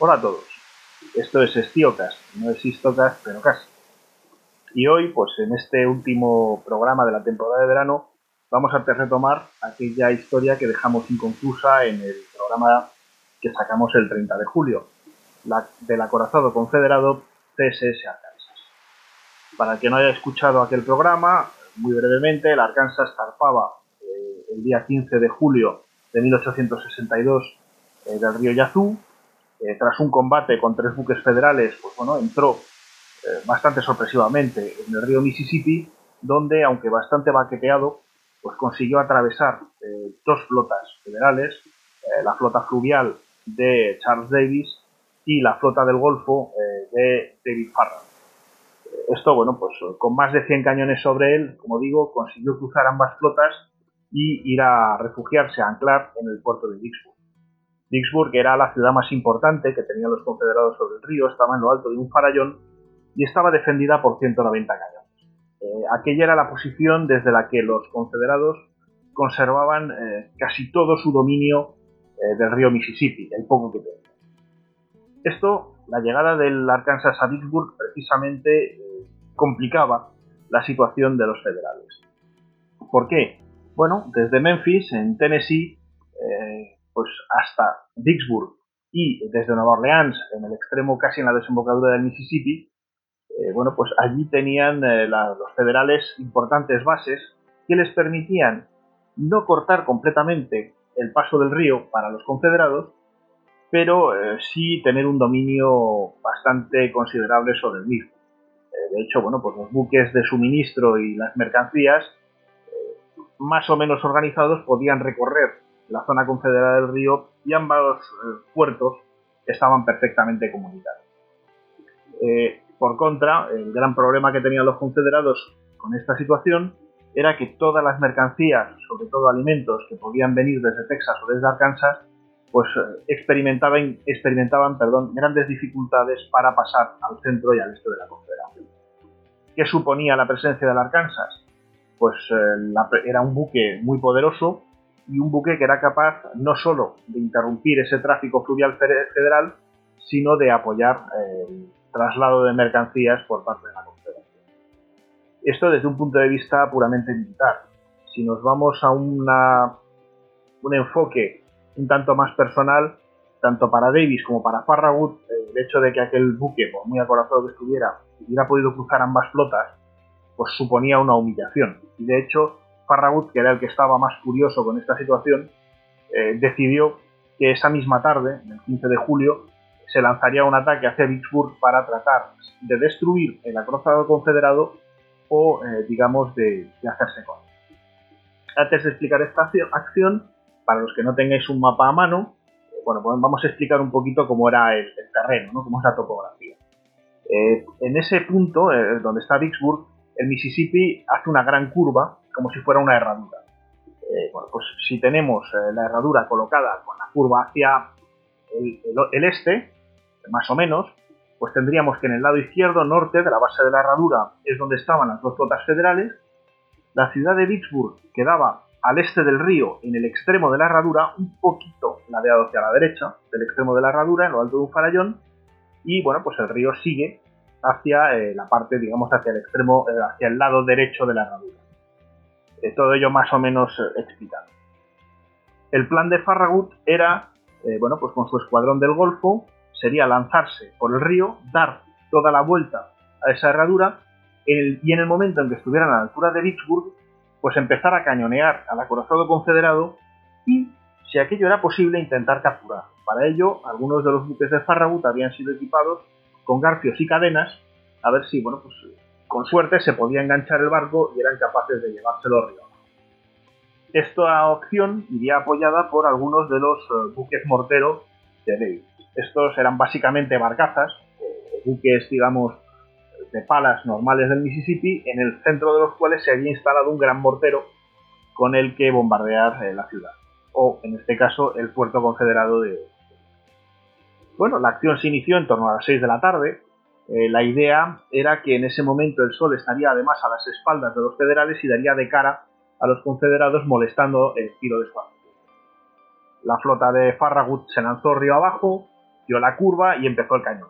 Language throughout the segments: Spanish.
Hola a todos, esto es Estiocast, no es Histocast, pero casi. Y hoy, pues en este último programa de la temporada de verano, vamos a retomar aquella historia que dejamos inconclusa en el programa que sacamos el 30 de julio, del acorazado confederado CSS Arkansas. Para el que no haya escuchado aquel programa, muy brevemente, el Arkansas zarpaba eh, el día 15 de julio de 1862 eh, del río Yazoo. Eh, tras un combate con tres buques federales, pues bueno, entró bastante sorpresivamente en el río Mississippi, donde, aunque bastante baqueteado, pues consiguió atravesar dos flotas federales, la flota fluvial de Charles Davis y la flota del Golfo de David Farrar. Esto, bueno, pues con más de 100 cañones sobre él, como digo, consiguió cruzar ambas flotas y ir a refugiarse, a anclar en el puerto de Vicksburg. Vicksburg era la ciudad más importante que tenían los confederados sobre el río, estaba en lo alto de un farallón y estaba defendida por 190 cañones. Eh, aquella era la posición desde la que los confederados conservaban eh, casi todo su dominio eh, del río Mississippi, el poco que tenían. Esto, la llegada del Arkansas a Vicksburg, precisamente complicaba la situación de los federales. ¿Por qué? Bueno, desde Memphis, en Tennessee, pues hasta Vicksburg y desde Nueva Orleans, en el extremo casi en la desembocadura del Mississippi, eh, bueno, pues allí tenían eh, los federales importantes bases que les permitían no cortar completamente el paso del río para los confederados, pero sí tener un dominio bastante considerable sobre el mismo. de hecho, bueno, pues los buques de suministro y las mercancías más o menos organizados podían recorrer la zona confederada del río y ambos eh, puertos estaban perfectamente comunicados. Eh, por contra, el gran problema que tenían los confederados con esta situación era que todas las mercancías, sobre todo alimentos que podían venir desde Texas o desde Arkansas, pues eh, experimentaban, experimentaban perdón, grandes dificultades para pasar al centro y al este de la Confederación. ¿Qué suponía la presencia del Arkansas? pues era un buque muy poderoso y un buque que era capaz no solo de interrumpir ese tráfico fluvial federal, sino de apoyar eh, el traslado de mercancías por parte de la Confederación. Esto desde un punto de vista puramente militar. Si nos vamos a una, un enfoque un tanto más personal, tanto para Davis como para Farragut, el hecho de que aquel buque, por muy acorazado que estuviera, hubiera podido cruzar ambas flotas, pues suponía una humillación. Y de hecho, Farragut, que era el que estaba más curioso con esta situación, eh, decidió que esa misma tarde, el 15 de julio, se lanzaría un ataque hacia Vicksburg para tratar de destruir el acorazado confederado o, eh, digamos, de, hacerse con Antes de explicar esta acción, para los que no tengáis un mapa a mano, eh, bueno, pues vamos a explicar un poquito cómo era el, terreno, ¿no? cómo es la topografía. en ese punto, donde está Vicksburg, el Mississippi hace una gran curva como si fuera una herradura. Eh, pues si tenemos eh, la herradura colocada con la curva hacia el, este, más o menos, pues tendríamos que en el lado izquierdo, norte de la base de la herradura, es donde estaban las dos flotas federales. La ciudad de Vicksburg quedaba al este del río, en el extremo de la herradura, un poquito ladeado hacia la derecha del extremo de la herradura, en lo alto de un farallón. Y bueno, pues el río sigue hacia eh, la parte, digamos, hacia el extremo, hacia el lado derecho de la herradura. Eh, todo ello más o menos explicado. El plan de Farragut era, bueno, pues con su escuadrón del Golfo, sería lanzarse por el río, dar toda la vuelta a esa herradura y en el momento en que estuvieran a la altura de Vicksburg, pues empezar a cañonear al acorazado confederado y, si aquello era posible, intentar capturar. Para ello, algunos de los buques de Farragut habían sido equipados con garfios y cadenas, a ver si, bueno, pues con suerte se podía enganchar el barco y eran capaces de llevárselo arriba. Esta opción iría apoyada por algunos de los eh, buques morteros de Davis. Estos eran básicamente barcazas, buques, digamos, de palas normales del Mississippi, en el centro de los cuales se había instalado un gran mortero con el que bombardear eh, la ciudad, o en este caso el puerto confederado de, bueno, la acción se inició en torno a las 6 de la tarde. Eh, la idea era que en ese momento el sol estaría además a las espaldas de los federales y daría de cara a los confederados molestando el tiro de su La flota de Farragut se lanzó río abajo, dio la curva y empezó el cañón.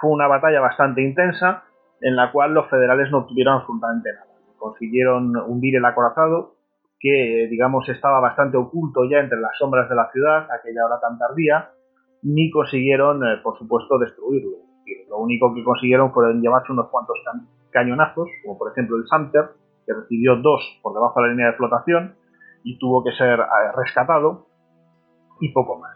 Fue una batalla bastante intensa en la cual los federales no obtuvieron absolutamente nada. Consiguieron hundir el acorazado, que digamos estaba bastante oculto ya entre las sombras de la ciudad, aquella hora tan tardía, ni consiguieron, eh, por supuesto, destruirlo. Lo único que consiguieron fueron llevarse unos cuantos cañonazos, como por ejemplo el Sumter, que recibió dos por debajo de la línea de flotación y tuvo que ser eh, rescatado, y poco más.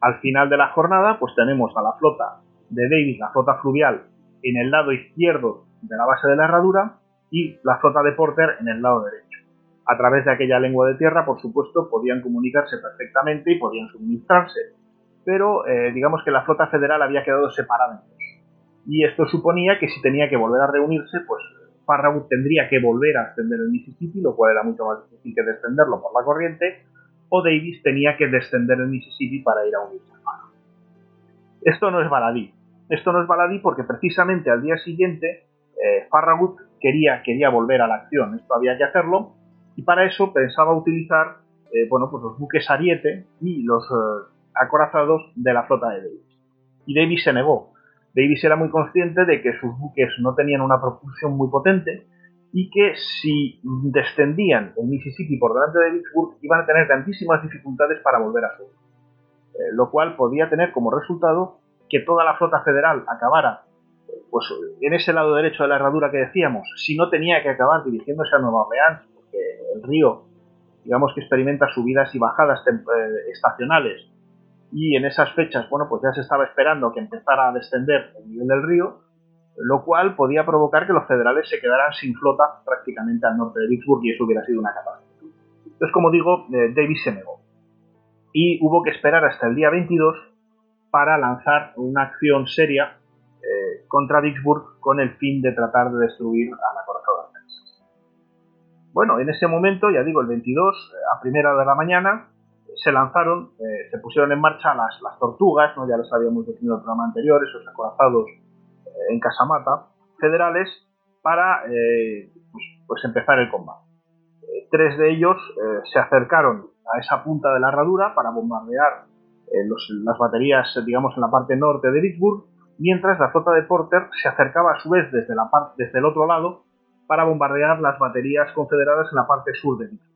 Al final de la jornada, pues tenemos a la flota de Davis, la flota fluvial, en el lado izquierdo de la base de la herradura y la flota de Porter en el lado derecho. A través de aquella lengua de tierra, por supuesto, podían comunicarse perfectamente y podían suministrarse, pero eh, digamos que la flota federal había quedado separada. Y esto suponía que si tenía que volver a reunirse, pues Farragut tendría que volver a ascender el Mississippi, lo cual era mucho más difícil que descenderlo por la corriente, o Davis tenía que descender el Mississippi para ir a unirse a Farragut. Esto no es baladí, esto no es baladí porque precisamente al día siguiente eh, Farragut quería, quería volver a la acción. Esto había que hacerlo y para eso pensaba utilizar eh, bueno, pues los buques Ariete y los eh, acorazados de la flota de Davis. Y Davis se negó. Davis era muy consciente de que sus buques no tenían una propulsión muy potente y que si descendían el Mississippi por delante de Vicksburg iban a tener tantísimas dificultades para volver a sur. lo cual podía tener como resultado que toda la flota federal acabara pues, en ese lado derecho de la herradura que decíamos, si no tenía que acabar dirigiéndose a Nueva Orleans, porque el río, digamos que experimenta subidas y bajadas eh, estacionales, y en esas fechas, bueno, pues ya se estaba esperando que empezara a descender el nivel del río, lo cual podía provocar que los federales se quedaran sin flota prácticamente al norte de Vicksburg y eso hubiera sido una catástrofe. Entonces, como digo, eh, Davis se negó. Y hubo que esperar hasta el día 22 para lanzar una acción seria eh, contra Vicksburg con el fin de tratar de destruir a la corazón Bueno, en ese momento, ya digo, el 22, a primera de la mañana, se lanzaron, eh, se pusieron en marcha las, las tortugas, ¿no? ya les habíamos definido en el programa anterior, esos acorazados eh, en Casamata, federales, para pues, pues, empezar el combate. tres de ellos se acercaron a esa punta de la herradura para bombardear eh, las baterías, digamos, en la parte norte de Vicksburg, mientras la flota de Porter se acercaba a su vez desde, la desde el otro lado para bombardear las baterías confederadas en la parte sur de Vicksburg.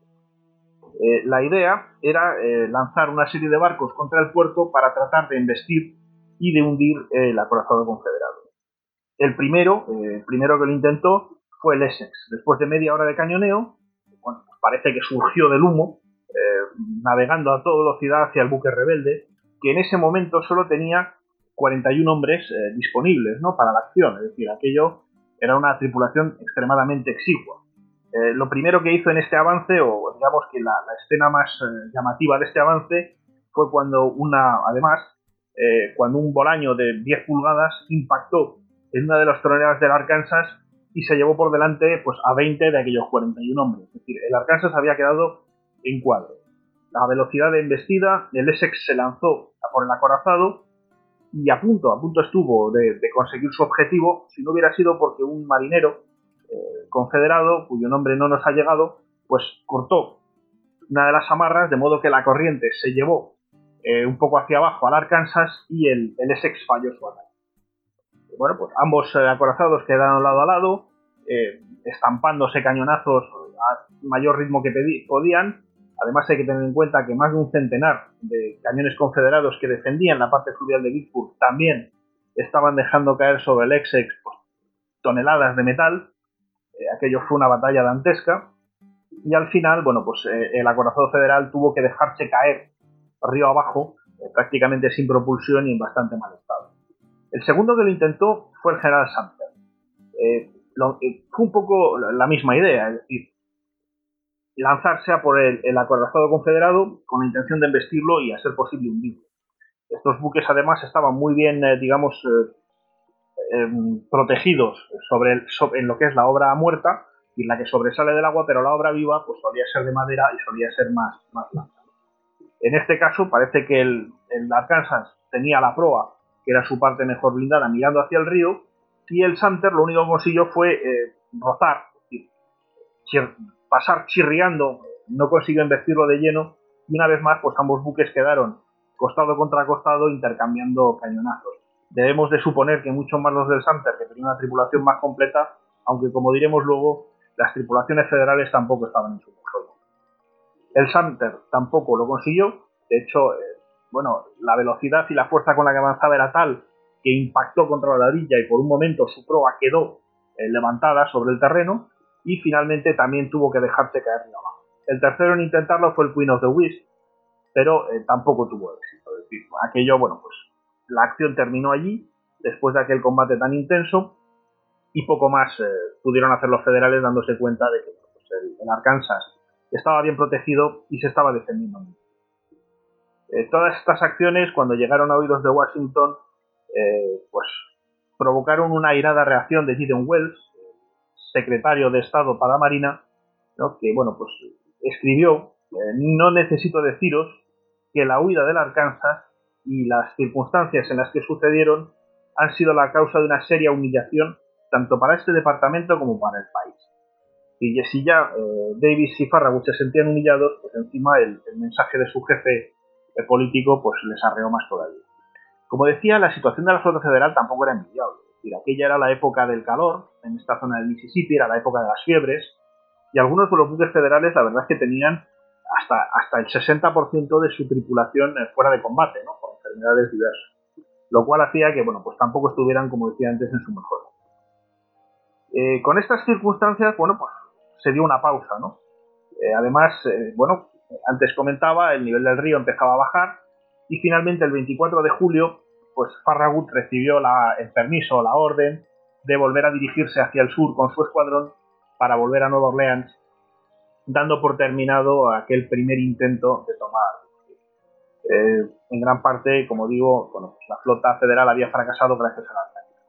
Eh, la idea era eh, lanzar una serie de barcos contra el puerto para tratar de embestir y de hundir el acorazado confederado. El primero, el primero que lo intentó fue el Essex. Después de media hora de cañoneo, bueno, parece que surgió del humo eh, navegando a toda velocidad hacia el buque rebelde, que en ese momento solo tenía 41 hombres eh, disponibles ¿no? para la acción, es decir, aquello era una tripulación extremadamente exigua. Eh, lo primero que hizo en este avance, o digamos que la, escena más llamativa de este avance, fue cuando una, además, cuando un bolaño de 10 pulgadas impactó en una de las troneras del Arkansas y se llevó por delante pues, a 20 de aquellos 41 hombres. Es decir, el Arkansas había quedado en cuadro. La velocidad de embestida, el Essex se lanzó por el acorazado y a punto, a punto estuvo de, conseguir su objetivo si no hubiera sido porque un marinero eh, confederado, cuyo nombre no nos ha llegado, pues cortó una de las amarras de modo que la corriente se llevó eh, un poco hacia abajo al Arkansas y el, Essex falló su ataque. Bueno, pues ambos eh, acorazados quedaron lado a lado, estampándose cañonazos a mayor ritmo que podían, Además hay que tener en cuenta que más de un centenar de cañones confederados que defendían la parte fluvial de Vicksburg también estaban dejando caer sobre el Essex pues, toneladas de metal. Eh, aquello fue una batalla dantesca. Y al final, bueno, pues eh, el acorazado federal tuvo que dejarse caer río abajo, eh, prácticamente sin propulsión y en bastante mal estado. El segundo que lo intentó fue el general Sumter. fue un poco la misma idea, es decir, lanzarse a por el, acorazado confederado con la intención de embestirlo y a ser posible hundirlo. Estos buques además estaban muy bien, digamos, protegidos sobre, en lo que es la obra muerta y la que sobresale del agua, pero la obra viva pues solía ser de madera y solía ser más, más blanca. En este caso parece que el, Arkansas tenía la proa, que era su parte mejor blindada, mirando hacia el río, y el Sumter lo único que consiguió fue eh, rozar, pasar chirriando, no consiguió investirlo de lleno y una vez más pues ambos buques quedaron costado contra costado, intercambiando cañonazos. Debemos de suponer que muchos más los del Sumter, que tenían una tripulación más completa, aunque como diremos luego, las tripulaciones federales tampoco estaban en su mejor. El Sumter tampoco lo consiguió, de hecho, eh, bueno, la velocidad y la fuerza con la que avanzaba era tal que impactó contra la orilla y por un momento su proa quedó eh, levantada sobre el terreno y finalmente también tuvo que dejarse caer abajo. El tercero en intentarlo fue el Queen of the Wisp, pero eh, tampoco tuvo éxito. Aquello, bueno, pues la acción terminó allí, después de aquel combate tan intenso, y poco más eh, pudieron hacer los federales dándose cuenta de que pues, el, Arkansas estaba bien protegido y se estaba defendiendo. Eh, todas estas acciones, cuando llegaron a oídos de Washington, pues provocaron una airada reacción de Gideon Wells, secretario de Estado para la Marina, que bueno, pues escribió, no necesito deciros que la huida del Arkansas y las circunstancias en las que sucedieron han sido la causa de una seria humillación tanto para este departamento como para el país. Y si ya eh, Davis y Farragut se sentían humillados, pues encima el, mensaje de su jefe político pues les arreó más todavía. Como decía, la situación de la flota federal tampoco era envidiable. Es aquella era la época del calor, en esta zona del Mississippi era la época de las fiebres, y algunos de los buques federales la verdad es que tenían hasta, hasta el 60% de su tripulación eh, fuera de combate, ¿no? Enfermedades diversas. Lo cual hacía que, bueno, pues tampoco estuvieran, como decía antes, en su mejor. Eh, con estas circunstancias, bueno, pues se dio una pausa, ¿no? Eh, además, bueno, antes comentaba, el nivel del río empezaba a bajar y finalmente el 24 de julio, pues Farragut recibió la, el permiso, la orden de volver a dirigirse hacia el sur con su escuadrón para volver a Nueva Orleans dando por terminado aquel primer intento de tomar. Eh, en gran parte, como digo, la flota federal había fracasado gracias a la Arkansas.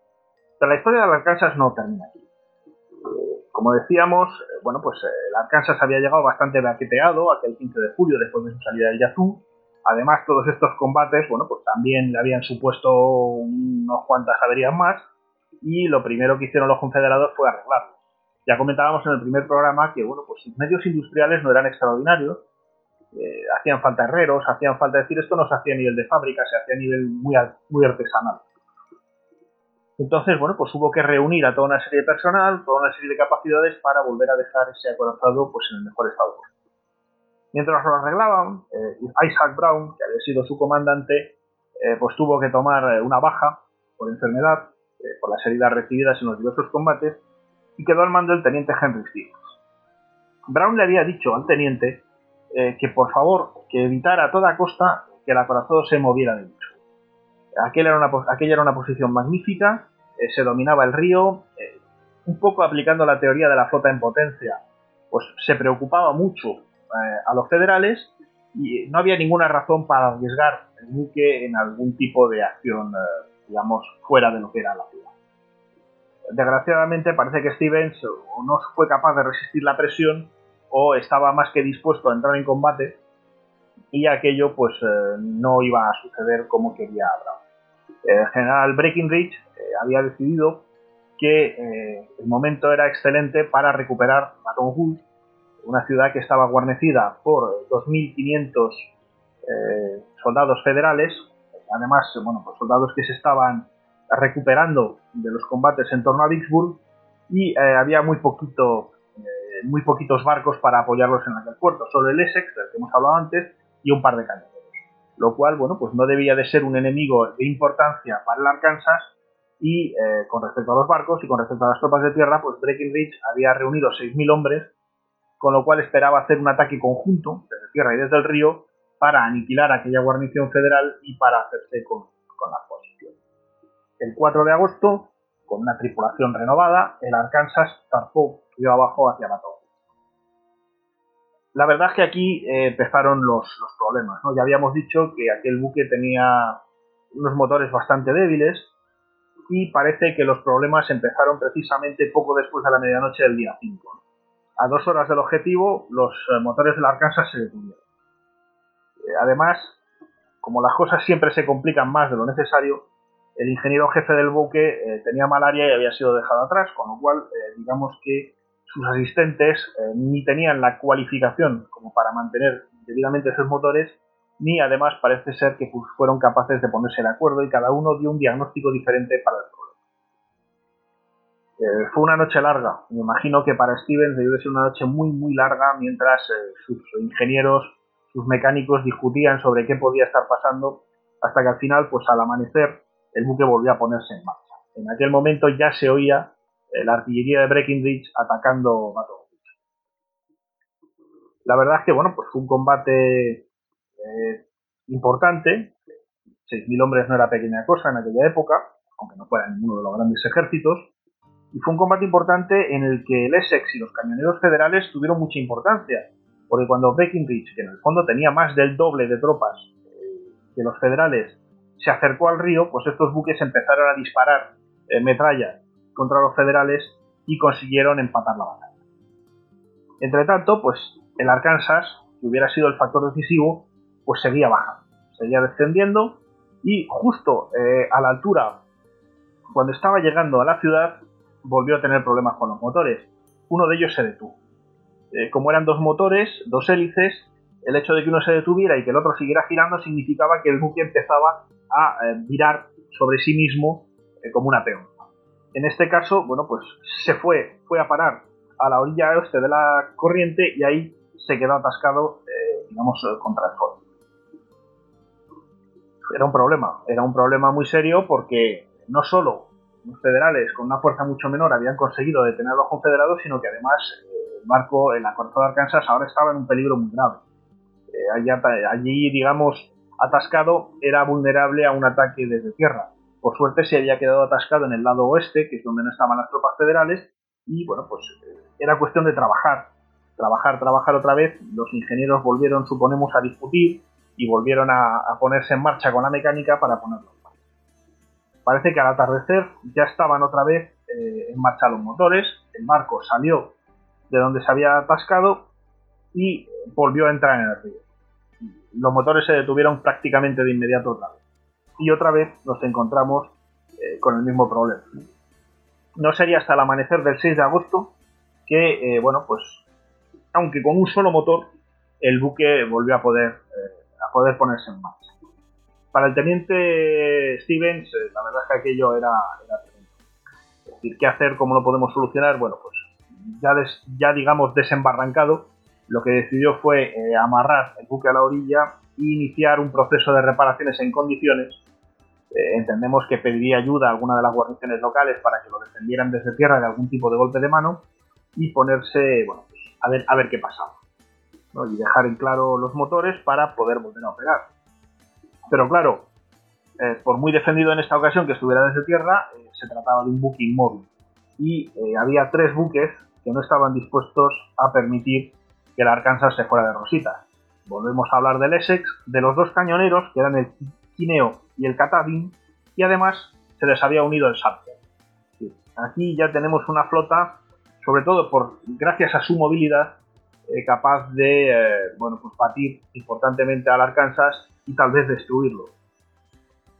Pero la historia de la Arkansas no termina aquí. Eh, como decíamos, eh, bueno, pues el Arkansas había llegado bastante baqueteado aquel 15 de julio después de su salida del Yazoo. Además, todos estos combates, bueno, pues también le habían supuesto unos cuantas averías más. Y lo primero que hicieron los confederados fue arreglarlo. Ya comentábamos en el primer programa que bueno, pues los medios industriales no eran extraordinarios, eh, hacían falta herreros, hacían falta decir esto no se hacía a nivel de fábrica, se hacía a nivel muy, artesanal. Entonces, bueno, pues hubo que reunir a toda una serie de personal, toda una serie de capacidades para volver a dejar ese acorazado pues, en el mejor estado Mientras lo arreglaban, eh, Isaac Brown, que había sido su comandante, eh, pues tuvo que tomar una baja por enfermedad, por las heridas recibidas en los diversos combates, y quedó al mando el teniente Henry Stevens. Brown le había dicho al teniente eh, que por favor que evitara a toda costa que el acorazado se moviera de mucho. Aquella era una, posición magnífica, eh, se dominaba el río, eh, un poco aplicando la teoría de la flota en potencia, pues se preocupaba mucho a los federales y no había ninguna razón para arriesgar el buque en algún tipo de acción, digamos, fuera de lo que era la ciudad desgraciadamente parece que Stevens no fue capaz de resistir la presión o estaba más que dispuesto a entrar en combate y aquello pues eh, no iba a suceder como quería Brown. El general Breckinridge eh, había decidido que eh, el momento era excelente para recuperar Baton Rouge, una ciudad que estaba guarnecida por 2.500 soldados federales, además, bueno, pues soldados que se estaban recuperando de los combates en torno a Vicksburg y había muy poquito muy poquitos barcos para apoyarlos en aquel puerto, solo el Essex, del que hemos hablado antes, y un par de cañoneros. Lo cual, bueno, pues no debía de ser un enemigo de importancia para el Arkansas y eh, con respecto a los barcos y con respecto a las tropas de tierra, pues Breckinridge había reunido 6.000 hombres, con lo cual esperaba hacer un ataque conjunto desde tierra y desde el río para aniquilar aquella guarnición federal y para hacerse con, con la posición. El 4 de agosto, con una tripulación renovada, el Arkansas zarpó río abajo hacia Baton. La verdad es que aquí eh, empezaron los, problemas. Ya habíamos dicho que aquel buque tenía unos motores bastante débiles y parece que los problemas empezaron precisamente poco después de la medianoche del día 5. A dos horas del objetivo, los eh, motores del Arkansas se detuvieron. Eh, además, como las cosas siempre se complican más de lo necesario, el ingeniero jefe del buque eh, tenía malaria y había sido dejado atrás, con lo cual, eh, digamos que sus asistentes eh, ni tenían la cualificación como para mantener debidamente esos motores ni además parece ser que fueron capaces de ponerse de acuerdo y cada uno dio un diagnóstico diferente para el problema. Fue una noche larga, me imagino que para Stevens debió de ser una noche muy muy larga mientras sus ingenieros, sus mecánicos discutían sobre qué podía estar pasando hasta que al final, pues al amanecer, el buque volvió a ponerse en marcha. En aquel momento ya se oía eh, la artillería de Breckinridge atacando Baton La verdad es que, bueno, pues fue un combate eh, importante. 6.000 hombres no era pequeña cosa en aquella época, aunque no fuera ninguno de los grandes ejércitos. Y fue un combate importante en el que el Essex y los cañoneros federales tuvieron mucha importancia, porque cuando Breckinridge, que en el fondo tenía más del doble de tropas eh, que los federales, se acercó al río, pues estos buques empezaron a disparar eh, metralla contra los federales y consiguieron empatar la batalla. Entre tanto, pues el Arkansas, que hubiera sido el factor decisivo, pues seguía bajando, seguía descendiendo y justo eh, a la altura, cuando estaba llegando a la ciudad, volvió a tener problemas con los motores. Uno de ellos se detuvo. Eh, como eran dos motores, dos hélices, el hecho de que uno se detuviera y que el otro siguiera girando significaba que el buque empezaba a eh, girar sobre sí mismo como una peón. En este caso, bueno, pues se fue, fue a parar a la orilla oeste de la corriente y ahí se quedó atascado, digamos, contra el fondo era un problema, era un problema muy serio porque no solo los federales con una fuerza mucho menor habían conseguido detener a los confederados, sino que además eh, el barco, el acorazado de Arkansas, ahora estaba en un peligro muy grave. Eh, allí, digamos, atascado, era vulnerable a un ataque desde tierra. Por suerte se había quedado atascado en el lado oeste, que es donde no estaban las tropas federales, y bueno, pues eh, era cuestión de trabajar, trabajar, trabajar otra vez. Los ingenieros volvieron, suponemos, a discutir, y volvieron a, ponerse en marcha con la mecánica para ponerlo en marcha. Parece que al atardecer ya estaban otra vez eh, en marcha los motores, el barco salió de donde se había atascado y volvió a entrar en el río. Los motores se detuvieron prácticamente de inmediato otra vez. Y otra vez nos encontramos eh, con el mismo problema. No sería hasta el amanecer del 6 de agosto que, eh, bueno, pues, aunque con un solo motor, el buque volvió a poder poder ponerse en marcha. Para el teniente Stevens, eh, la verdad es que aquello era, Es decir, ¿qué hacer? ¿Cómo lo podemos solucionar? Bueno, pues ya, ya digamos desembarrancado, lo que decidió fue eh, amarrar el buque a la orilla e iniciar un proceso de reparaciones en condiciones. Eh, entendemos que pediría ayuda a alguna de las guarniciones locales para que lo defendieran desde tierra de algún tipo de golpe de mano y ponerse, bueno, pues, a ver, a ver qué pasaba y dejar en claro los motores para poder volver a operar. Pero claro, eh, por muy defendido en esta ocasión que estuviera desde tierra, eh, se trataba de un buque inmóvil y eh, había tres buques que no estaban dispuestos a permitir que el Arkansas se fuera de rositas. Volvemos a hablar del Essex, de los dos cañoneros, que eran el Quineo y el Katahdin, y además se les había unido el Salter. Aquí ya tenemos una flota, sobre todo por gracias a su movilidad, eh, capaz de eh, bueno, pues batir importantemente al Arkansas y tal vez destruirlo.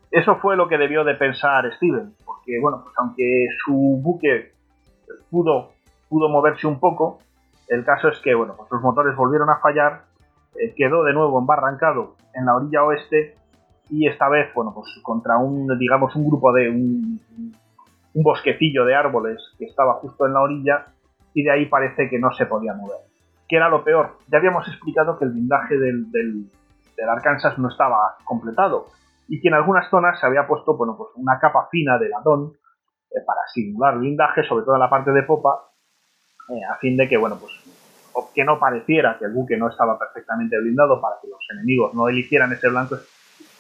Eso fue lo que debió de pensar Steven, porque bueno, pues aunque su buque pudo, pudo moverse un poco, el caso es que bueno, pues los motores volvieron a fallar, eh, quedó de nuevo embarrancado en la orilla oeste y esta vez, bueno, pues contra un, digamos, un grupo de un, un bosquecillo de árboles que estaba justo en la orilla y de ahí parece que no se podía mover que era lo peor. Ya habíamos explicado que el blindaje del, del, Arkansas no estaba completado y que en algunas zonas se había puesto bueno, pues una capa fina de latón eh, para simular blindaje, sobre todo en la parte de popa, eh, a fin de que, bueno, pues que no pareciera que el buque no estaba perfectamente blindado para que los enemigos no eligieran ese blanco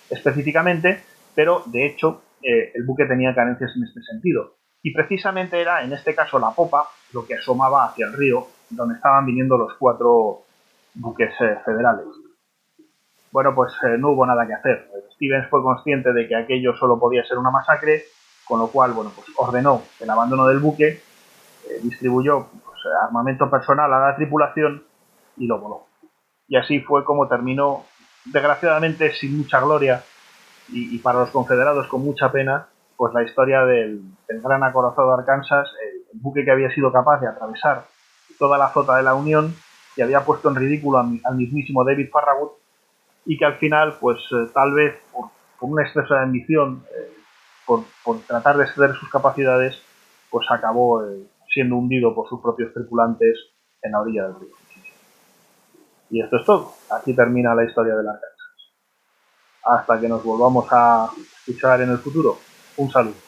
específicamente, pero de hecho eh, el buque tenía carencias en este sentido. Y precisamente era, en este caso, la popa lo que asomaba hacia el río donde estaban viniendo los cuatro buques eh, federales. Bueno, pues no hubo nada que hacer. Stevens fue consciente de que aquello solo podía ser una masacre, con lo cual, bueno, pues ordenó el abandono del buque, distribuyó armamento personal a la tripulación y lo voló. Y así fue como terminó, desgraciadamente sin mucha gloria y, para los confederados con mucha pena, pues la historia del, gran acorazado Arkansas, el buque que había sido capaz de atravesar toda la flota de la Unión y había puesto en ridículo al mismísimo David Farragut y que al final, pues eh, tal vez por, una exceso de ambición, eh, por, tratar de exceder sus capacidades, pues acabó siendo hundido por sus propios tripulantes en la orilla del río. Y esto es todo. Aquí termina la historia de las Arkansas. Hasta que nos volvamos a escuchar en el futuro. Un saludo.